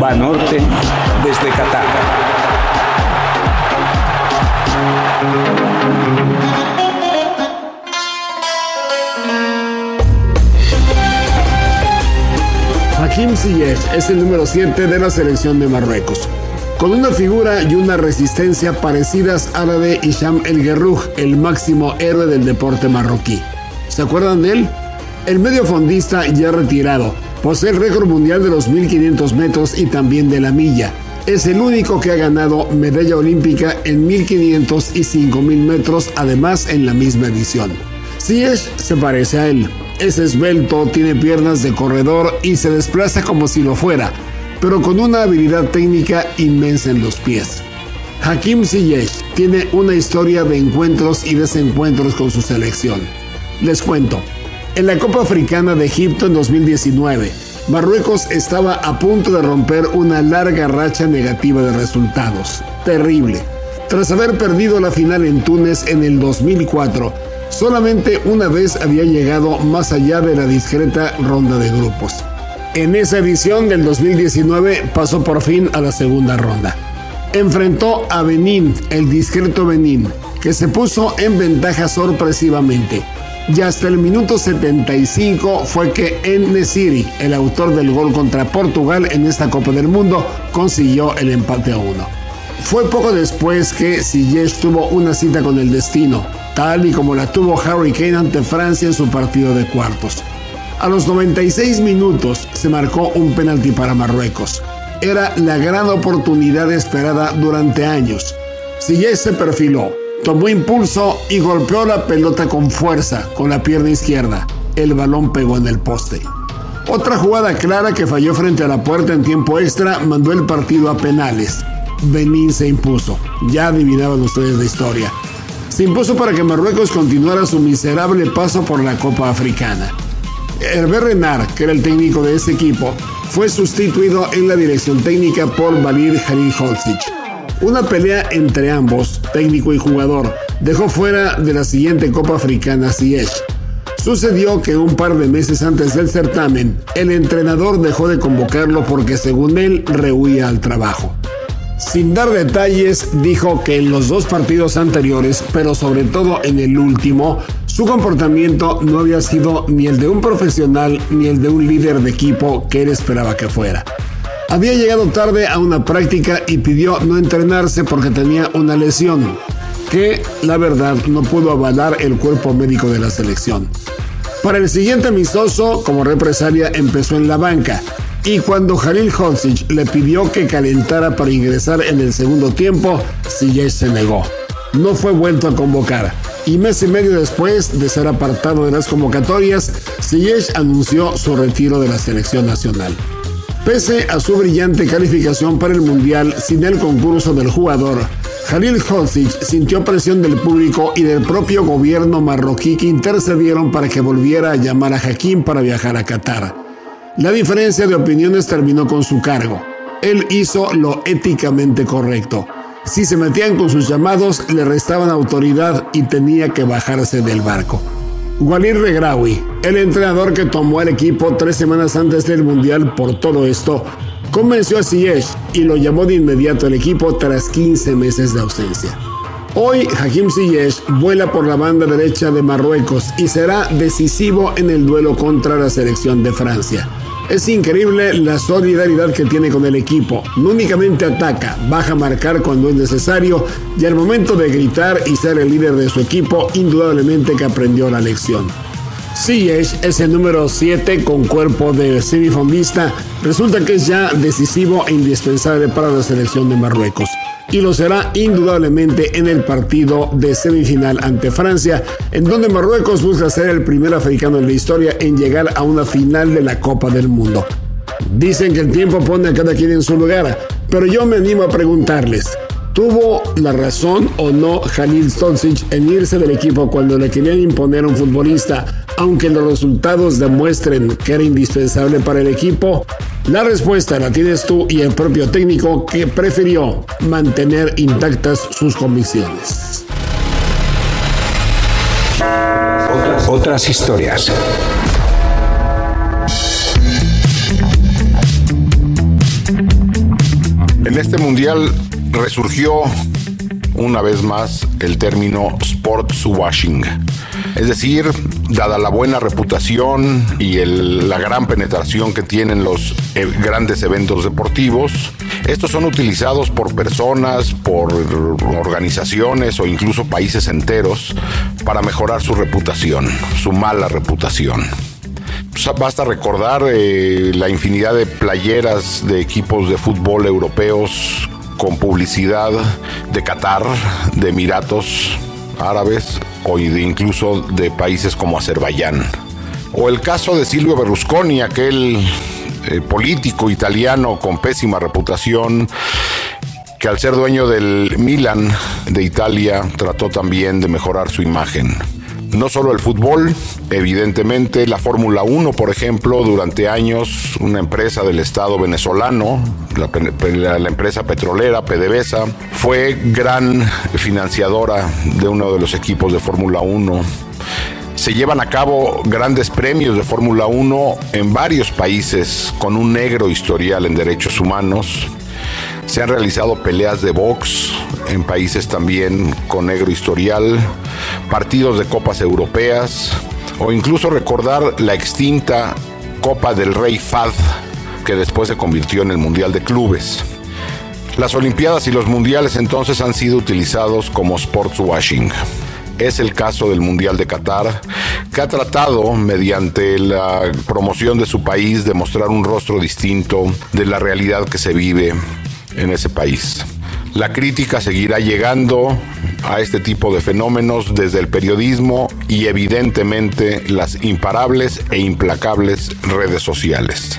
Banorte desde Qatar. Hakim Ziyech es el número 7 de la selección de Marruecos. Con una figura y una resistencia parecidas a la de Isham El Guerrouj, el máximo héroe del deporte marroquí. ¿Se acuerdan de él? El mediofondista ya retirado, posee el récord mundial de los 1500 metros y también de la milla. Es el único que ha ganado medalla olímpica en 1500 y 5000 metros, además en la misma edición. Ziyech se parece a él. Es esbelto, tiene piernas de corredor y se desplaza como si lo fuera, pero con una habilidad técnica inmensa en los pies. Hakim Ziyech tiene una historia de encuentros y desencuentros con su selección. Les cuento, en la Copa Africana de Egipto en 2019, Marruecos estaba a punto de romper una larga racha negativa de resultados. Terrible. Tras haber perdido la final en Túnez en el 2004, solamente una vez había llegado más allá de la discreta ronda de grupos. En esa edición del 2019 pasó por fin a la segunda ronda. Enfrentó a Benín, el discreto Benín, que se puso en ventaja sorpresivamente y hasta el minuto 75 fue que Nesiri, el autor del gol contra Portugal en esta Copa del Mundo, consiguió el empate a uno. Fue poco después que Ziyech tuvo una cita con el destino, tal y como la tuvo Harry Kane ante Francia en su partido de cuartos. A los 96 minutos se marcó un penalti para Marruecos. Era la gran oportunidad esperada durante años. Ziyech se perfiló, Tomó impulso y golpeó la pelota con fuerza con la pierna izquierda. El balón pegó en el poste. Otra jugada clara que falló frente a la puerta en tiempo extra mandó el partido a penales. Benín se impuso. Ya adivinaban ustedes la historia. Se impuso para que Marruecos continuara su miserable paso por la Copa Africana. Hervé Renard, que era el técnico de ese equipo, fue sustituido en la dirección técnica por Valir Halilhodzic. Una pelea entre ambos, técnico y jugador, dejó fuera de la siguiente Copa Africana Ziyech. Sucedió que un par de meses antes del certamen, el entrenador dejó de convocarlo porque según él rehuía al trabajo. Sin dar detalles, dijo que en los dos partidos anteriores, pero sobre todo en el último, su comportamiento no había sido ni el de un profesional ni el de un líder de equipo que él esperaba que fuera. Había llegado tarde a una práctica y pidió no entrenarse porque tenía una lesión, que la verdad no pudo avalar el cuerpo médico de la selección. Para el siguiente amistoso, como represalia, empezó en la banca. Y cuando Jalil Hodzic le pidió que calentara para ingresar en el segundo tiempo, Ziyech se negó. No fue vuelto a convocar. Y mes y medio después de ser apartado de las convocatorias, Ziyech anunció su retiro de la selección nacional. Pese a su brillante calificación para el Mundial sin el concurso del jugador, Jalil Hodzic sintió presión del público y del propio gobierno marroquí que intercedieron para que volviera a llamar a Hakim para viajar a Qatar. La diferencia de opiniones terminó con su cargo. Él hizo lo éticamente correcto. Si se metían con sus llamados, le restaban autoridad y tenía que bajarse del barco. Walid Regraoui, el entrenador que tomó el equipo tres semanas antes del Mundial por todo esto, convenció a Ziyech y lo llamó de inmediato al equipo tras 15 meses de ausencia. Hoy Hakim Ziyech vuela por la banda derecha de Marruecos y será decisivo en el duelo contra la selección de Francia. Es increíble la solidaridad que tiene con el equipo. No únicamente ataca, baja a marcar cuando es necesario y al momento de gritar y ser el líder de su equipo, indudablemente que aprendió la lección. Ziyech es el número 7 con cuerpo de semifondista. Resulta que es ya decisivo e indispensable para la selección de Marruecos y lo será indudablemente en el partido de semifinal ante Francia, en donde Marruecos busca ser el primer africano en la historia en llegar a una final de la Copa del Mundo. Dicen que el tiempo pone a cada quien en su lugar, pero yo me animo a preguntarles, ¿Tuvo la razón o no Jalil Stolzic en irse del equipo cuando le querían imponer a un futbolista, aunque los resultados demuestren que era indispensable para el equipo? La respuesta la tienes tú y el propio técnico que prefirió mantener intactas sus convicciones. Otras, historias. En este mundial resurgió una vez más el término sports washing. Es decir, dada la buena reputación y la gran penetración que tienen los eh, grandes eventos deportivos, estos son utilizados por personas, por organizaciones o incluso países enteros para mejorar su reputación, su mala reputación. Basta recordar eh, la infinidad de playeras de equipos de fútbol europeos con publicidad de Qatar, de Emiratos Árabes o incluso de países como Azerbaiyán. O el caso de Silvio Berlusconi, aquel eh, político italiano con pésima reputación que al ser dueño del Milan de Italia trató también de mejorar su imagen. No solo el fútbol, evidentemente la Fórmula 1, por ejemplo, durante años una empresa del Estado venezolano, la, empresa petrolera PDVSA, fue gran financiadora de uno de los equipos de Fórmula 1 se llevan a cabo grandes premios de Fórmula 1 en varios países con un negro historial en derechos humanos. Se han realizado peleas de box en países también con negro historial, partidos de copas europeas o incluso recordar la extinta Copa del Rey Fad que después se convirtió en el Mundial de Clubes. Las Olimpiadas y los Mundiales entonces han sido utilizados como sports washing. Es el caso del Mundial de Qatar, que ha tratado, mediante la promoción de su país, de mostrar un rostro distinto de la realidad que se vive en ese país. La crítica seguirá llegando a este tipo de fenómenos desde el periodismo y evidentemente las imparables e implacables redes sociales.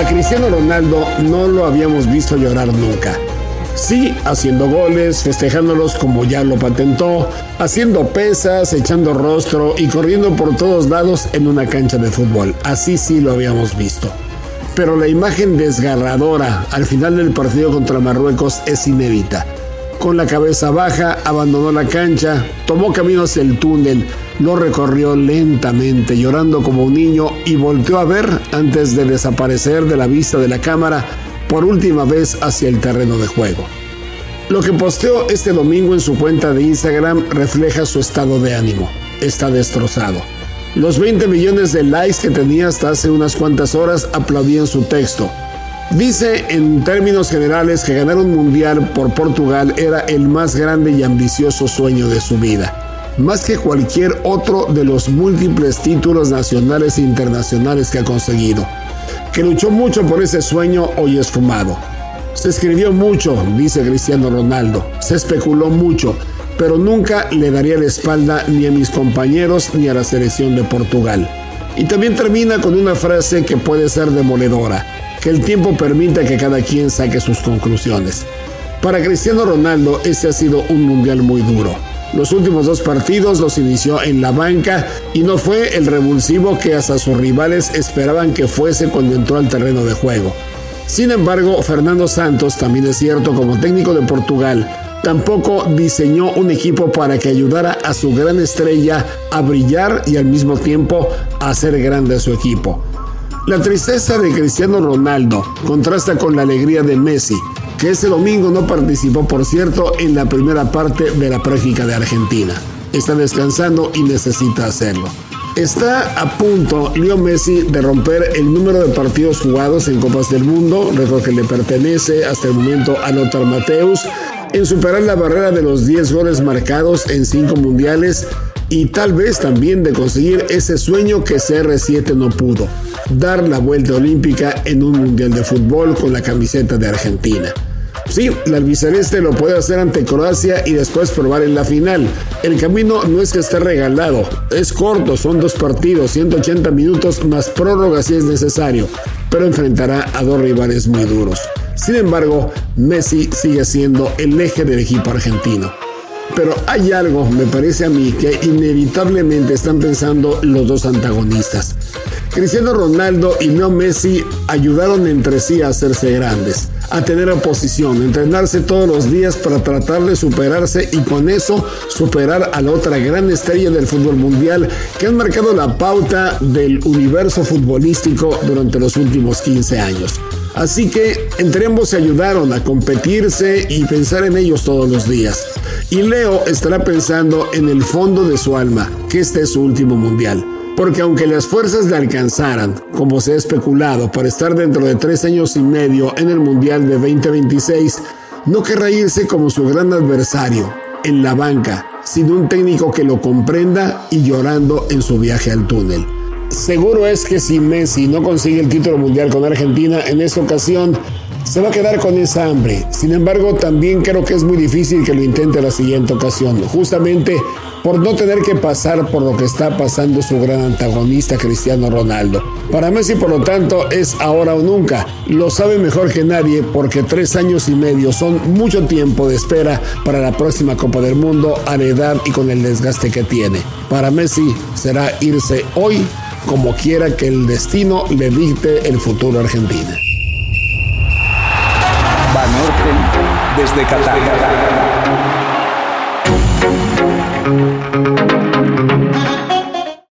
A Cristiano Ronaldo no lo habíamos visto llorar nunca. Sí, haciendo goles, festejándolos como ya lo patentó, haciendo pesas, echando rostro y corriendo por todos lados en una cancha de fútbol. Así sí lo habíamos visto. Pero la imagen desgarradora al final del partido contra Marruecos es inédita. Con la cabeza baja, abandonó la cancha, tomó camino hacia el túnel, lo recorrió lentamente, llorando como un niño, y volteó a ver antes de desaparecer de la vista de la cámara por última vez hacia el terreno de juego. Lo que posteó este domingo en su cuenta de Instagram refleja su estado de ánimo. Está destrozado. Los 20 millones de likes que tenía hasta hace unas cuantas horas aplaudían su texto. Dice en términos generales que ganar un mundial por Portugal era el más grande y ambicioso sueño de su vida, más que cualquier otro de los múltiples títulos nacionales e internacionales que ha conseguido. Que luchó mucho por ese sueño hoy esfumado. Se escribió mucho, dice Cristiano Ronaldo, se especuló mucho, pero nunca le daría la espalda ni a mis compañeros ni a la selección de Portugal. Y también termina con una frase que puede ser demoledora que el tiempo permita que cada quien saque sus conclusiones. Para Cristiano Ronaldo este ha sido un mundial muy duro. Los últimos dos partidos los inició en la banca y no fue el revulsivo que hasta sus rivales esperaban que fuese cuando entró al terreno de juego. Sin embargo, Fernando Santos, también es cierto como técnico de Portugal, tampoco diseñó un equipo para que ayudara a su gran estrella a brillar y al mismo tiempo a hacer grande a su equipo. La tristeza de Cristiano Ronaldo contrasta con la alegría de Messi, que ese domingo no participó, por cierto, en la primera parte de la práctica de Argentina. Está descansando y necesita hacerlo. Está a punto Leo Messi de romper el número de partidos jugados en Copas del Mundo, récord que le pertenece hasta el momento a Lothar Mateus, en superar la barrera de los 10 goles marcados en 5 mundiales y tal vez también de conseguir ese sueño que CR7 no pudo, dar la vuelta olímpica en un mundial de fútbol con la camiseta de Argentina. Sí, la albiceleste lo puede hacer ante Croacia y después probar en la final. El camino no es que esté regalado, es corto, son dos partidos, 180 minutos más prórroga si es necesario. pero enfrentará a dos rivales muy duros. Sin embargo, Messi sigue siendo el eje del equipo argentino. Pero hay algo, me parece a mí, que inevitablemente están pensando los dos antagonistas. Cristiano Ronaldo y Leo Messi ayudaron entre sí a hacerse grandes, a tener oposición, entrenarse todos los días para tratar de superarse y con eso superar a la otra gran estrella del fútbol mundial que han marcado la pauta del universo futbolístico durante los últimos 15 años. Así que entre ambos se ayudaron a competirse y pensar en ellos todos los días. Y Leo estará pensando en el fondo de su alma que este es su último mundial. Porque aunque las fuerzas le alcanzaran, como se ha especulado, para estar dentro de tres años y medio en el Mundial de 2026, no querrá irse como su gran adversario, en la banca, sin un técnico que lo comprenda y llorando en su viaje al túnel. Seguro es que si Messi no consigue el título mundial con Argentina en esta ocasión, se va a quedar con esa hambre. Sin embargo, también creo que es muy difícil que lo intente la siguiente ocasión, justamente por no tener que pasar por lo que está pasando su gran antagonista Cristiano Ronaldo. Para Messi, por lo tanto, es ahora o nunca. Lo sabe mejor que nadie porque tres años y medio son mucho tiempo de espera para la próxima Copa del Mundo a la edad y con el desgaste que tiene. Para Messi será irse hoy como quiera que el destino le dicte el futuro Argentina. Banorte desde Qatar.